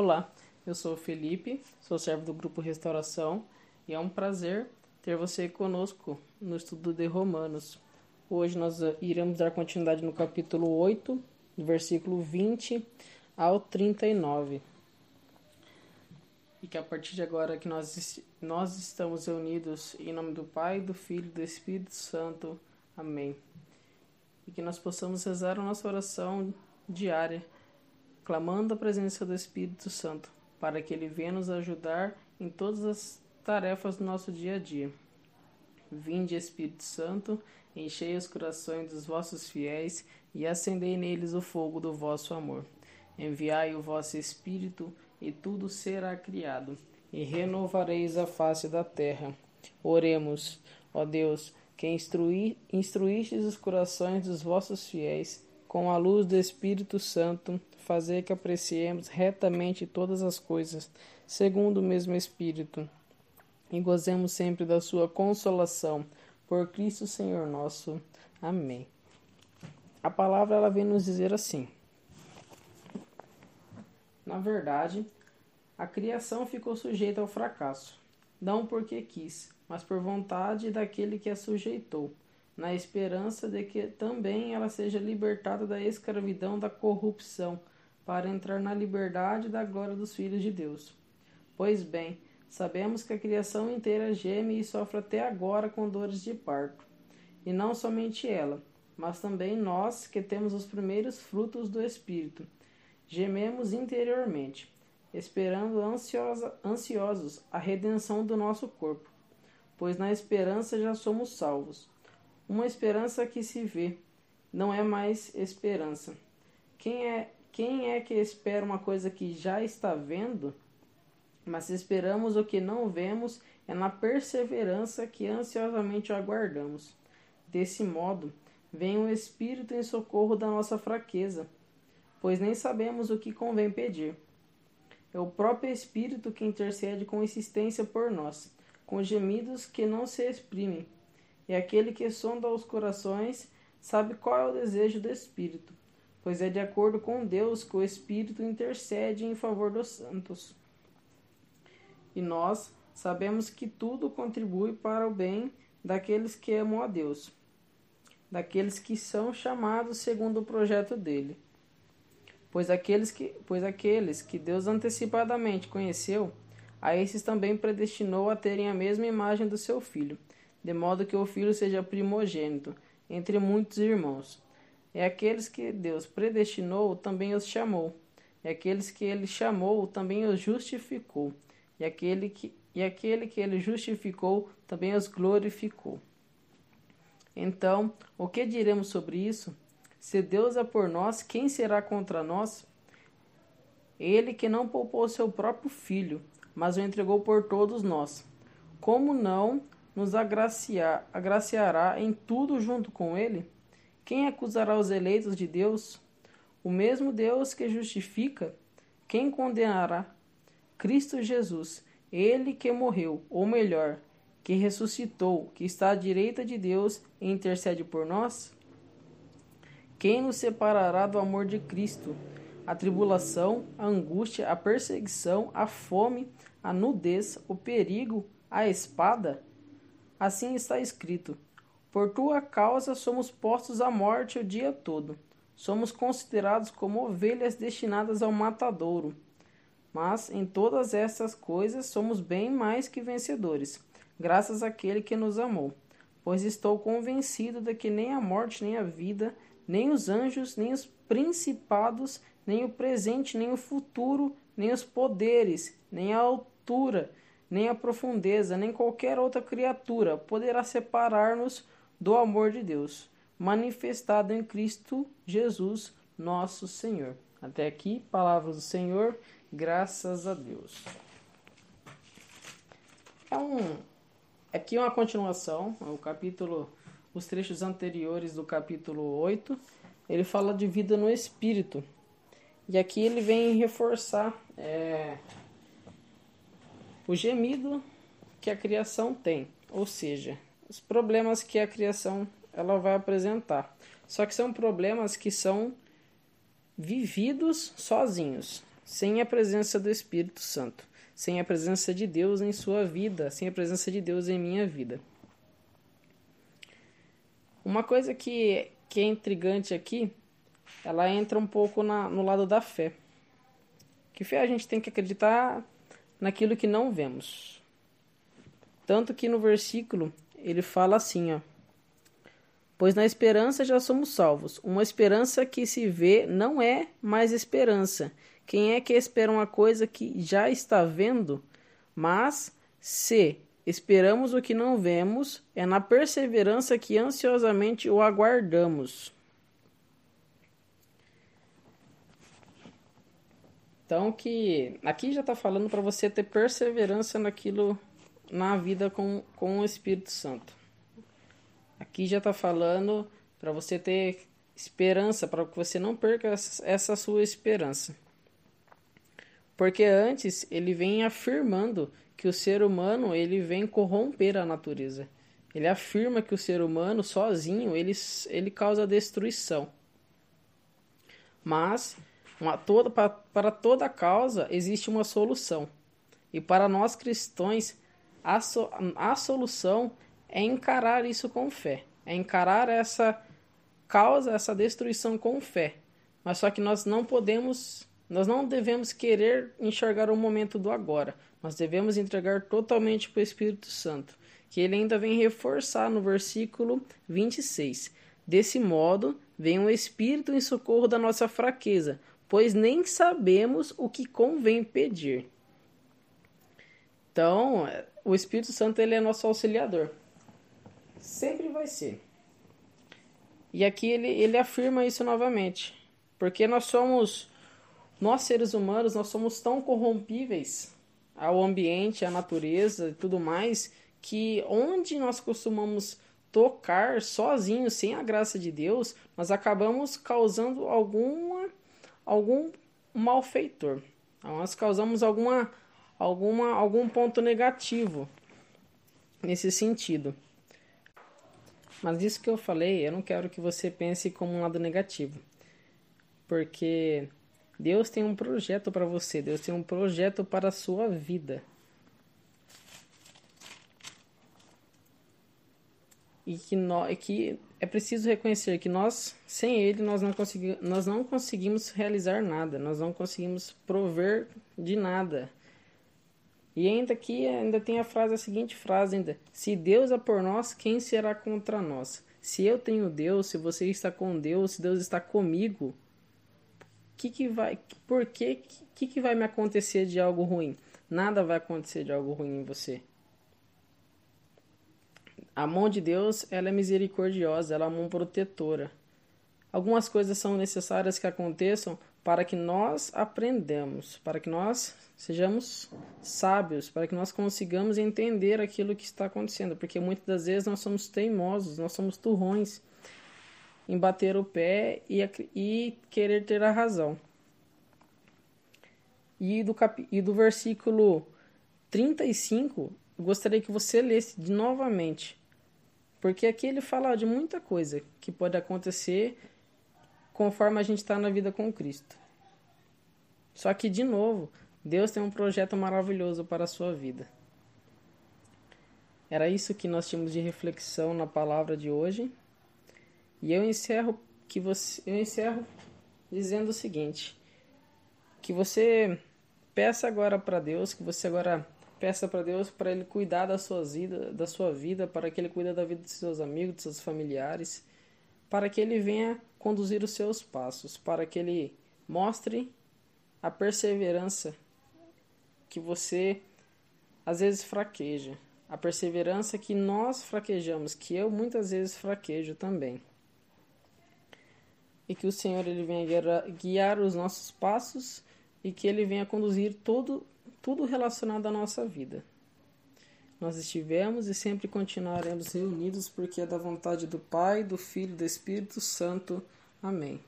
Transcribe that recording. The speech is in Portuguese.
Olá, eu sou o Felipe, sou servo do Grupo Restauração e é um prazer ter você conosco no estudo de Romanos. Hoje nós iremos dar continuidade no capítulo 8, versículo 20 ao 39. E que a partir de agora que nós, nós estamos reunidos em nome do Pai, do Filho e do Espírito Santo. Amém. E que nós possamos rezar a nossa oração diária, clamando a presença do Espírito Santo, para que ele venha nos ajudar em todas as tarefas do nosso dia a dia. Vinde, Espírito Santo, enchei os corações dos vossos fiéis e acendei neles o fogo do vosso amor. Enviai o vosso Espírito, e tudo será criado, e renovareis a face da terra. Oremos, ó Deus, que instruí, instruístes os corações dos vossos fiéis, com a luz do Espírito Santo, fazer que apreciemos retamente todas as coisas, segundo o mesmo Espírito, e gozemos sempre da sua consolação. Por Cristo Senhor nosso. Amém. A palavra ela vem nos dizer assim: Na verdade, a criação ficou sujeita ao fracasso, não porque quis, mas por vontade daquele que a sujeitou, na esperança de que também ela seja libertada da escravidão da corrupção, para entrar na liberdade da glória dos filhos de Deus. Pois bem, Sabemos que a criação inteira geme e sofre até agora com dores de parto. E não somente ela, mas também nós que temos os primeiros frutos do Espírito. Gememos interiormente, esperando ansiosa, ansiosos a redenção do nosso corpo, pois na esperança já somos salvos. Uma esperança que se vê, não é mais esperança. Quem é, quem é que espera uma coisa que já está vendo? Mas se esperamos o que não vemos, é na perseverança que ansiosamente aguardamos. Desse modo, vem o Espírito em socorro da nossa fraqueza, pois nem sabemos o que convém pedir. É o próprio Espírito que intercede com insistência por nós, com gemidos que não se exprimem. E aquele que sonda os corações sabe qual é o desejo do Espírito, pois é de acordo com Deus que o Espírito intercede em favor dos santos. E nós sabemos que tudo contribui para o bem daqueles que amam a Deus, daqueles que são chamados segundo o projeto dele. Pois aqueles que, pois aqueles que Deus antecipadamente conheceu, a esses também predestinou a terem a mesma imagem do seu filho, de modo que o filho seja primogênito entre muitos irmãos. E aqueles que Deus predestinou também os chamou, e aqueles que ele chamou também os justificou e aquele que, e aquele que ele justificou também os glorificou. Então, o que diremos sobre isso? Se Deus é por nós, quem será contra nós? Ele que não poupou seu próprio filho, mas o entregou por todos nós. Como não nos agraciar, agraciará em tudo junto com ele? Quem acusará os eleitos de Deus? O mesmo Deus que justifica, quem condenará? Cristo Jesus, ele que morreu, ou melhor, que ressuscitou, que está à direita de Deus e intercede por nós? Quem nos separará do amor de Cristo? A tribulação, a angústia, a perseguição, a fome, a nudez, o perigo, a espada? Assim está escrito: Por tua causa somos postos à morte o dia todo. Somos considerados como ovelhas destinadas ao matadouro. Mas em todas essas coisas somos bem mais que vencedores, graças àquele que nos amou. Pois estou convencido de que nem a morte, nem a vida, nem os anjos, nem os principados, nem o presente, nem o futuro, nem os poderes, nem a altura, nem a profundeza, nem qualquer outra criatura poderá separar-nos do amor de Deus, manifestado em Cristo Jesus, nosso Senhor. Até aqui, palavras do Senhor. Graças a Deus. É um aqui é uma continuação, é o capítulo os trechos anteriores do capítulo 8, ele fala de vida no espírito. E aqui ele vem reforçar é, o gemido que a criação tem, ou seja, os problemas que a criação ela vai apresentar. Só que são problemas que são vividos sozinhos sem a presença do Espírito Santo, sem a presença de Deus em sua vida, sem a presença de Deus em minha vida. Uma coisa que, que é intrigante aqui, ela entra um pouco na, no lado da fé. Que fé a gente tem que acreditar naquilo que não vemos. Tanto que no versículo ele fala assim, ó. Pois na esperança já somos salvos. Uma esperança que se vê não é mais esperança. Quem é que espera uma coisa que já está vendo? Mas se esperamos o que não vemos, é na perseverança que ansiosamente o aguardamos. Então que aqui já está falando para você ter perseverança naquilo na vida com, com o Espírito Santo. Aqui já está falando para você ter esperança, para que você não perca essa sua esperança. Porque antes ele vem afirmando que o ser humano ele vem corromper a natureza. Ele afirma que o ser humano sozinho ele, ele causa destruição. Mas uma, toda, para, para toda causa existe uma solução. E para nós cristãos, a, so, a solução é encarar isso com fé, é encarar essa causa, essa destruição com fé. Mas só que nós não podemos, nós não devemos querer enxergar o momento do agora. Nós devemos entregar totalmente para o Espírito Santo, que ele ainda vem reforçar no versículo 26. Desse modo, vem o Espírito em socorro da nossa fraqueza, pois nem sabemos o que convém pedir. Então, o Espírito Santo ele é nosso auxiliador. Sempre vai ser. E aqui ele, ele afirma isso novamente. Porque nós somos, nós seres humanos, nós somos tão corrompíveis ao ambiente, à natureza e tudo mais, que onde nós costumamos tocar sozinhos, sem a graça de Deus, nós acabamos causando alguma, algum malfeitor. Nós causamos alguma, alguma, algum ponto negativo nesse sentido. Mas isso que eu falei, eu não quero que você pense como um lado negativo. Porque Deus tem um projeto para você, Deus tem um projeto para a sua vida. E que, nós, que é preciso reconhecer que nós, sem Ele, nós não, consegui, nós não conseguimos realizar nada, nós não conseguimos prover de nada. E ainda aqui ainda tem a frase, a seguinte frase ainda: Se Deus é por nós, quem será contra nós? Se eu tenho Deus, se você está com Deus, se Deus está comigo, que que vai, por que que, que vai me acontecer de algo ruim? Nada vai acontecer de algo ruim em você. A mão de Deus, ela é misericordiosa, ela é uma mão protetora. Algumas coisas são necessárias que aconteçam para que nós aprendamos, para que nós sejamos sábios, para que nós consigamos entender aquilo que está acontecendo, porque muitas das vezes nós somos teimosos, nós somos turrões em bater o pé e, e querer ter a razão. E do, cap, e do versículo 35, eu gostaria que você lesse de novamente, porque aqui ele fala de muita coisa que pode acontecer conforme a gente está na vida com Cristo. Só que, de novo, Deus tem um projeto maravilhoso para a sua vida. Era isso que nós tínhamos de reflexão na palavra de hoje. E eu encerro que você eu encerro dizendo o seguinte: que você peça agora para Deus, que você agora peça para Deus para ele cuidar da sua vida, da sua vida, para que ele cuide da vida dos seus amigos, dos seus familiares, para que ele venha conduzir os seus passos, para que ele mostre a perseverança que você às vezes fraqueja, a perseverança que nós fraquejamos, que eu muitas vezes fraquejo também. E que o Senhor ele venha guiar os nossos passos e que ele venha conduzir todo tudo relacionado à nossa vida. Nós estivemos e sempre continuaremos reunidos porque é da vontade do Pai, do Filho e do Espírito Santo. Amém.